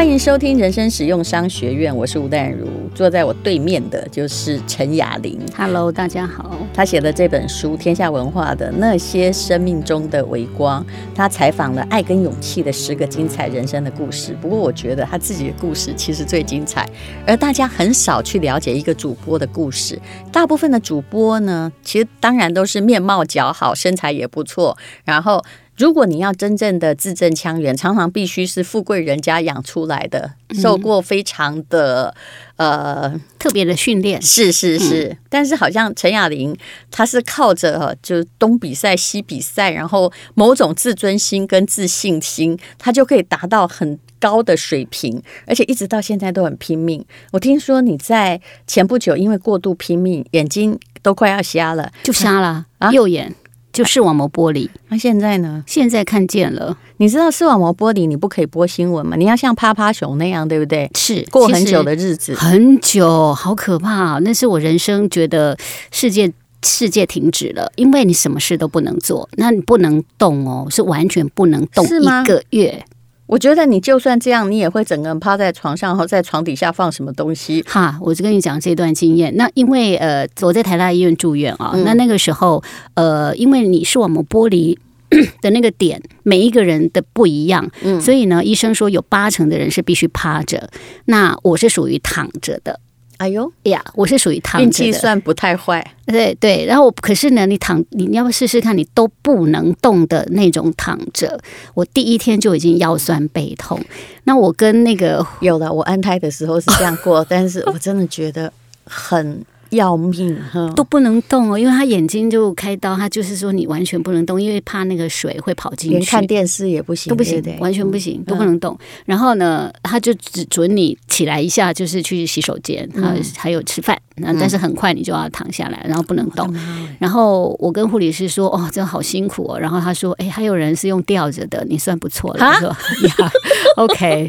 欢迎收听人生实用商学院，我是吴淡如，坐在我对面的就是陈雅玲。Hello，大家好。他写的这本书，天下文化的那些生命中的微光，他采访了爱跟勇气的十个精彩人生的故事。不过，我觉得他自己的故事其实最精彩，而大家很少去了解一个主播的故事。大部分的主播呢，其实当然都是面貌姣好，身材也不错，然后。如果你要真正的字正腔圆，常常必须是富贵人家养出来的，受过非常的、嗯、呃特别的训练，是是是。嗯、但是好像陈雅玲，她是靠着就东比赛西比赛，然后某种自尊心跟自信心，她就可以达到很高的水平，而且一直到现在都很拼命。我听说你在前不久因为过度拼命，眼睛都快要瞎了，就瞎了啊，右眼。就视网膜剥离，那、啊、现在呢？现在看见了。你知道视网膜剥离你不可以播新闻吗？你要像趴趴熊那样，对不对？是过很久的日子，很久，好可怕。那是我人生觉得世界世界停止了，因为你什么事都不能做，那你不能动哦，是完全不能动一个月。我觉得你就算这样，你也会整个人趴在床上，然后在床底下放什么东西。哈，我就跟你讲这段经验。那因为呃，我在台大医院住院啊，嗯、那那个时候呃，因为你是我们剥离 的那个点，每一个人的不一样，嗯，所以呢，医生说有八成的人是必须趴着，那我是属于躺着的。哎呦呀，我是属于躺着的，运气算不太坏。对对，然后可是呢，你躺，你要不试试看，你都不能动的那种躺着，我第一天就已经腰酸背痛。那我跟那个有了，我安胎的时候是这样过，但是我真的觉得很。要命，都不能动哦，因为他眼睛就开刀，他就是说你完全不能动，因为怕那个水会跑进去，连看电视也不行，都不行，对对，完全不行，都不能动。嗯、然后呢，他就只准你起来一下，就是去洗手间，还还有吃饭，那但是很快你就要躺下来，然后不能动。嗯、然后我跟护理师说：“哦，真的好辛苦哦。”然后他说：“哎，还有人是用吊着的，你算不错了。”我说：“ 呀，OK。”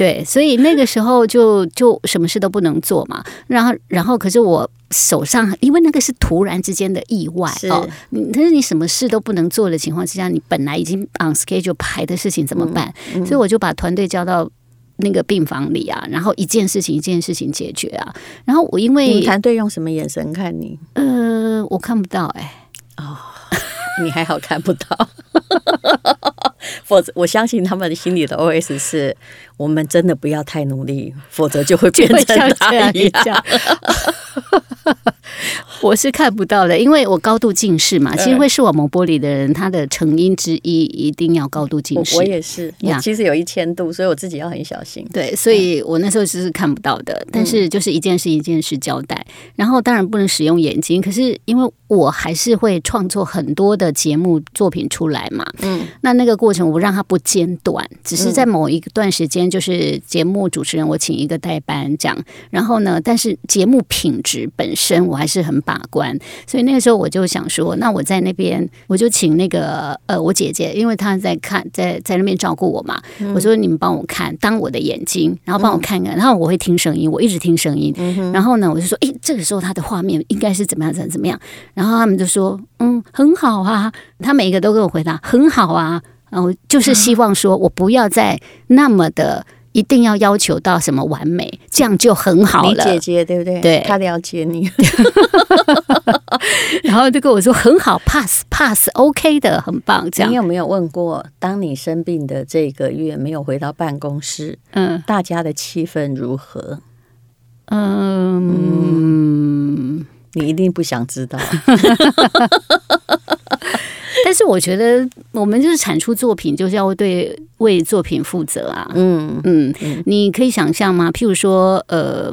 对，所以那个时候就就什么事都不能做嘛。然后，然后可是我手上，因为那个是突然之间的意外是哦，你可是你什么事都不能做的情况之下，你本来已经 on schedule 排的事情怎么办？嗯嗯、所以我就把团队交到那个病房里啊，然后一件事情一件事情解决啊。然后我因为团队用什么眼神看你？呃，我看不到哎、欸。哦，你还好看不到。否则，我相信他们的心里的 OS 是：我们真的不要太努力，否则就会变成他一样。我是看不到的，因为我高度近视嘛。其实会视网膜剥离的人，他的成因之一一定要高度近视。我也是，呀，其实有一千度，所以我自己要很小心。对，所以我那时候就是看不到的，但是就是一件事一件事交代。然后当然不能使用眼睛，可是因为我还是会创作很多的节目作品出来嘛。嗯，那那个过程我让它不间断，只是在某一段时间，就是节目主持人我请一个代班这样，然后呢，但是节目品质本身我还是很。把关，所以那个时候我就想说，那我在那边，我就请那个呃，我姐姐，因为她在看，在在那边照顾我嘛。嗯、我说你们帮我看，当我的眼睛，然后帮我看看，嗯、然后我会听声音，我一直听声音。嗯、然后呢，我就说，诶，这个时候他的画面应该是怎么样，怎么怎么样？然后他们就说，嗯，很好啊。他每一个都给我回答很好啊。然后就是希望说我不要再那么的。一定要要求到什么完美，这样就很好了。你姐姐对不对？对，她了解你。然后就跟我说很好，pass pass，OK、okay、的，很棒。这样。你有没有问过，当你生病的这个月没有回到办公室，嗯，大家的气氛如何？嗯，嗯，你一定不想知道。但是我觉得，我们就是产出作品，就是要对为作品负责啊。嗯嗯，你可以想象吗？譬如说，呃，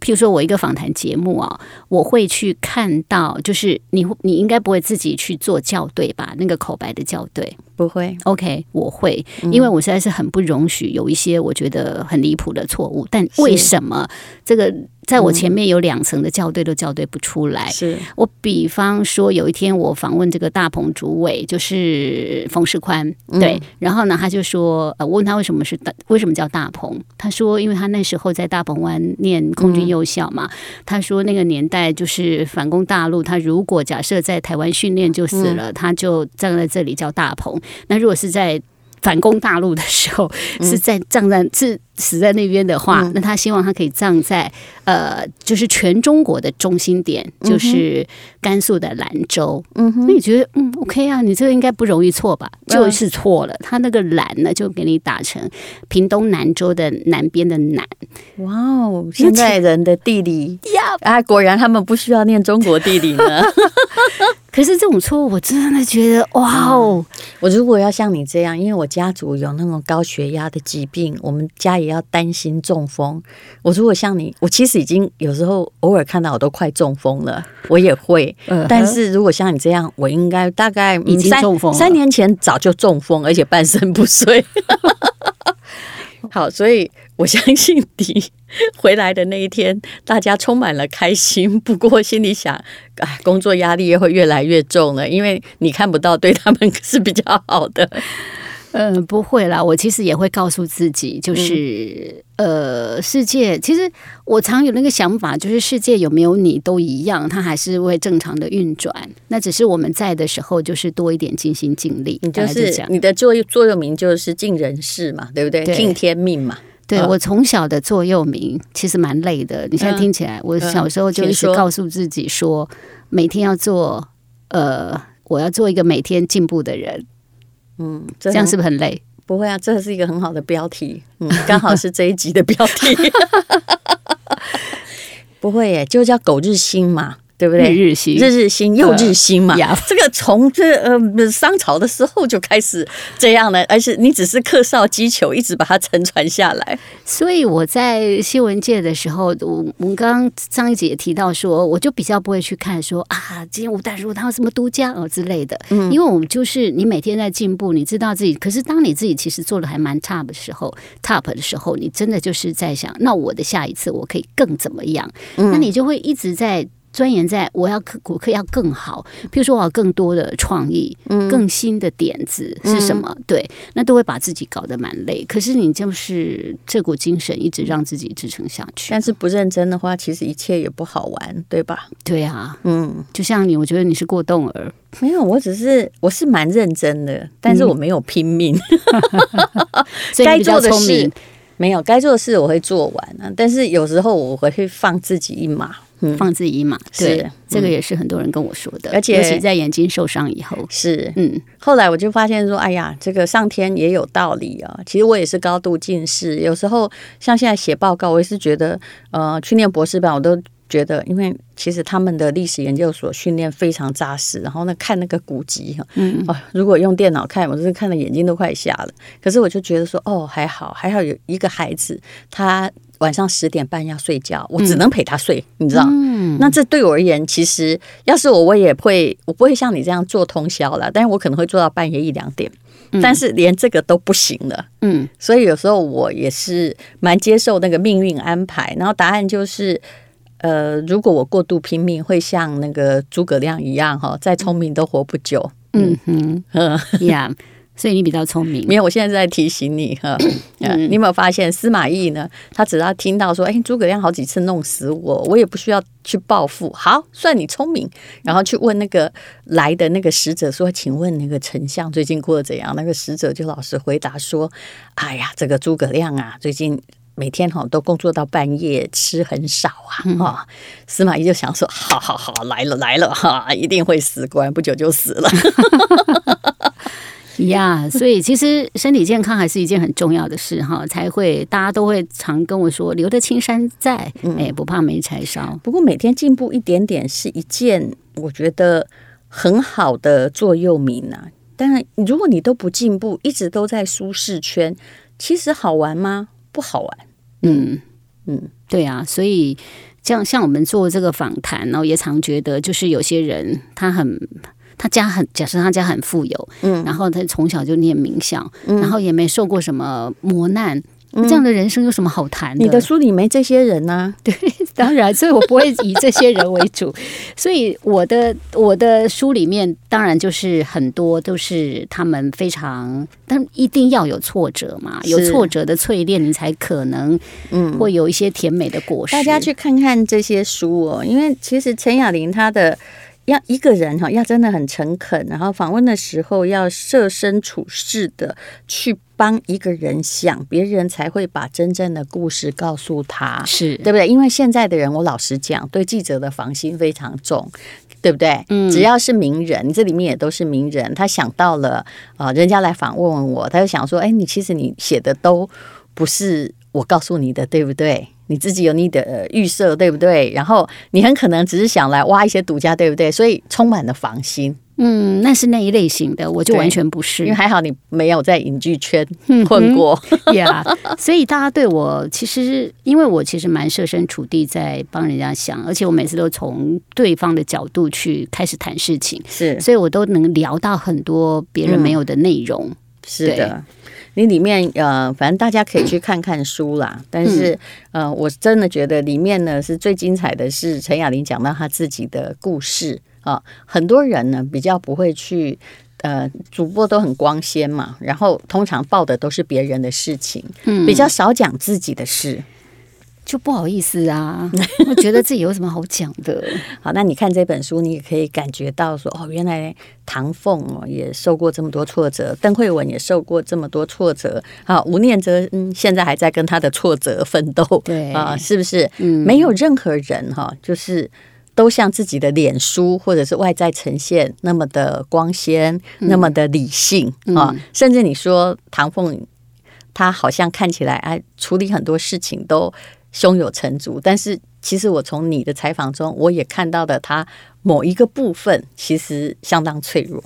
譬如说我一个访谈节目啊，我会去看到，就是你你应该不会自己去做校对吧？那个口白的校对。不会，OK，我会，因为我实在是很不容许有一些我觉得很离谱的错误。但为什么这个在我前面有两层的校对都校对不出来？是我比方说有一天我访问这个大鹏主委，就是冯世宽，对，然后呢他就说，呃，我问他为什么是大，为什么叫大鹏？他说，因为他那时候在大鹏湾念空军幼校嘛。他说那个年代就是反攻大陆，他如果假设在台湾训练就死了，他就站在这里叫大鹏。那如果是在反攻大陆的时候，是在站在是死在那边的话，嗯、那他希望他可以葬在呃，就是全中国的中心点，就是甘肃的兰州。嗯哼，那你觉得嗯 OK 啊？你这个应该不容易错吧？就是错了，他那个兰呢，就给你打成屏东南州的南边的南。哇哦，现在人的地理呀啊，果然他们不需要念中国地理呢。可是这种错误，我真的觉得哇哦！我如果要像你这样，因为我家族有那种高血压的疾病，我们家也要担心中风。我如果像你，我其实已经有时候偶尔看到我都快中风了，我也会。但是如果像你这样，我应该大概已经中风，三年前早就中风，而且半身不遂。好，所以我相信你回来的那一天，大家充满了开心。不过心里想，哎，工作压力也会越来越重了，因为你看不到，对他们是比较好的。嗯，不会啦。我其实也会告诉自己，就是、嗯、呃，世界其实我常有那个想法，就是世界有没有你都一样，它还是会正常的运转。那只是我们在的时候，就是多一点尽心尽力。你就是你的座右座右铭就是尽人事嘛，对不对？尽天命嘛。对，我从小的座右铭其实蛮累的。你现在听起来，我小时候就一直告诉自己说，每天要做呃，我要做一个每天进步的人。嗯，这样是不是很累？不会啊，这是一个很好的标题，嗯，刚好是这一集的标题。不会耶，就叫狗日新嘛。对不对？日日新，日日新，又日新嘛。呃、这个从这呃商朝的时候就开始这样了，而且你只是客少击球，一直把它承传下来。所以我在新闻界的时候，我我们刚刚上一集也提到说，我就比较不会去看说啊，今天吴淡如他有什么独家哦之类的。嗯，因为我们就是你每天在进步，你知道自己。可是当你自己其实做的还蛮 top 的时候，top 的时候，你真的就是在想，那我的下一次我可以更怎么样？嗯，那你就会一直在。钻研在我要可骨科要更好，比如说我要更多的创意，嗯，更新的点子是什么？嗯、对，那都会把自己搞得蛮累。可是你就是这股精神一直让自己支撑下去。但是不认真的话，其实一切也不好玩，对吧？对啊，嗯，就像你，我觉得你是过动儿。没有，我只是我是蛮认真的，但是我没有拼命。该、嗯、做的事没有，该做的事我会做完啊。但是有时候我会去放自己一马。嗯、放自己一马，对，是这个也是很多人跟我说的，而且尤其在眼睛受伤以后，是嗯，后来我就发现说，哎呀，这个上天也有道理啊。其实我也是高度近视，有时候像现在写报告，我也是觉得，呃，去念博士班，我都觉得，因为其实他们的历史研究所训练非常扎实，然后呢，看那个古籍哈，嗯，哦，如果用电脑看，我真是看的眼睛都快瞎了。可是我就觉得说，哦，还好，还好有一个孩子，他。晚上十点半要睡觉，我只能陪他睡，嗯、你知道？嗯、那这对我而言，其实要是我，我也会，我不会像你这样做通宵了，但是我可能会做到半夜一两点，嗯、但是连这个都不行了。嗯，所以有时候我也是蛮接受那个命运安排。然后答案就是，呃，如果我过度拼命，会像那个诸葛亮一样，哈，再聪明都活不久。嗯哼，嗯呀。所以你比较聪明，没有？我现在在提醒你哈，嗯、你有没有发现司马懿呢？他只要听到说，哎，诸葛亮好几次弄死我，我也不需要去报复，好，算你聪明。然后去问那个来的那个使者说，请问那个丞相最近过得怎样？那个使者就老实回答说，哎呀，这个诸葛亮啊，最近每天哈都工作到半夜，吃很少啊。哈、嗯，司马懿就想说，好好好，来了来了哈，一定会死，果然不久就死了。呀，yeah, 所以其实身体健康还是一件很重要的事哈，才会大家都会常跟我说“留得青山在，哎、嗯，不怕没柴烧”。不过每天进步一点点是一件我觉得很好的座右铭啊。当然，如果你都不进步，一直都在舒适圈，其实好玩吗？不好玩。嗯嗯，对啊，所以这样像我们做这个访谈，然后也常觉得，就是有些人他很。他家很，假设他家很富有，嗯，然后他从小就念名校，嗯，然后也没受过什么磨难，嗯，这样的人生有什么好谈的？你的书里没这些人呢？啊？对，当然，所以我不会以这些人为主，所以我的我的书里面当然就是很多都是他们非常，但一定要有挫折嘛，有挫折的淬炼，你才可能，嗯，会有一些甜美的果实。大家去看看这些书哦，因为其实陈雅玲她的。要一个人哈，要真的很诚恳，然后访问的时候要设身处世的去帮一个人想，别人才会把真正的故事告诉他，是对不对？因为现在的人，我老实讲，对记者的防心非常重，对不对？嗯，只要是名人，这里面也都是名人，他想到了啊、呃，人家来访问问我，他就想说，哎，你其实你写的都不是我告诉你的，对不对？你自己有你的预设，对不对？然后你很可能只是想来挖一些独家，对不对？所以充满了防心。嗯，那是那一类型的，我就完全不是。因为还好你没有在影剧圈 混过，呀、嗯。yeah, 所以大家对我其实，因为我其实蛮设身处地在帮人家想，而且我每次都从对方的角度去开始谈事情，是，所以我都能聊到很多别人没有的内容。嗯、是的。你里面呃，反正大家可以去看看书啦。但是呃，我真的觉得里面呢是最精彩的是陈雅玲讲到她自己的故事啊。很多人呢比较不会去呃，主播都很光鲜嘛，然后通常报的都是别人的事情，比较少讲自己的事。就不好意思啊，我觉得自己有什么好讲的。好，那你看这本书，你也可以感觉到说，哦，原来唐凤哦也受过这么多挫折，邓慧文也受过这么多挫折。好，吴念真嗯，现在还在跟他的挫折奋斗，对啊，是不是？嗯，没有任何人哈，就是都像自己的脸书或者是外在呈现那么的光鲜，嗯、那么的理性啊。嗯、甚至你说唐凤，他好像看起来哎，处理很多事情都。胸有成竹，但是其实我从你的采访中，我也看到的他某一个部分其实相当脆弱。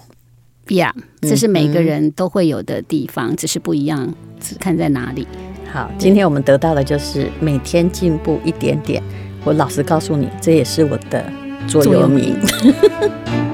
呀，yeah, 这是每个人都会有的地方，嗯、只是不一样，只看在哪里。好，今天我们得到的就是每天进步一点点。我老实告诉你，这也是我的座右铭。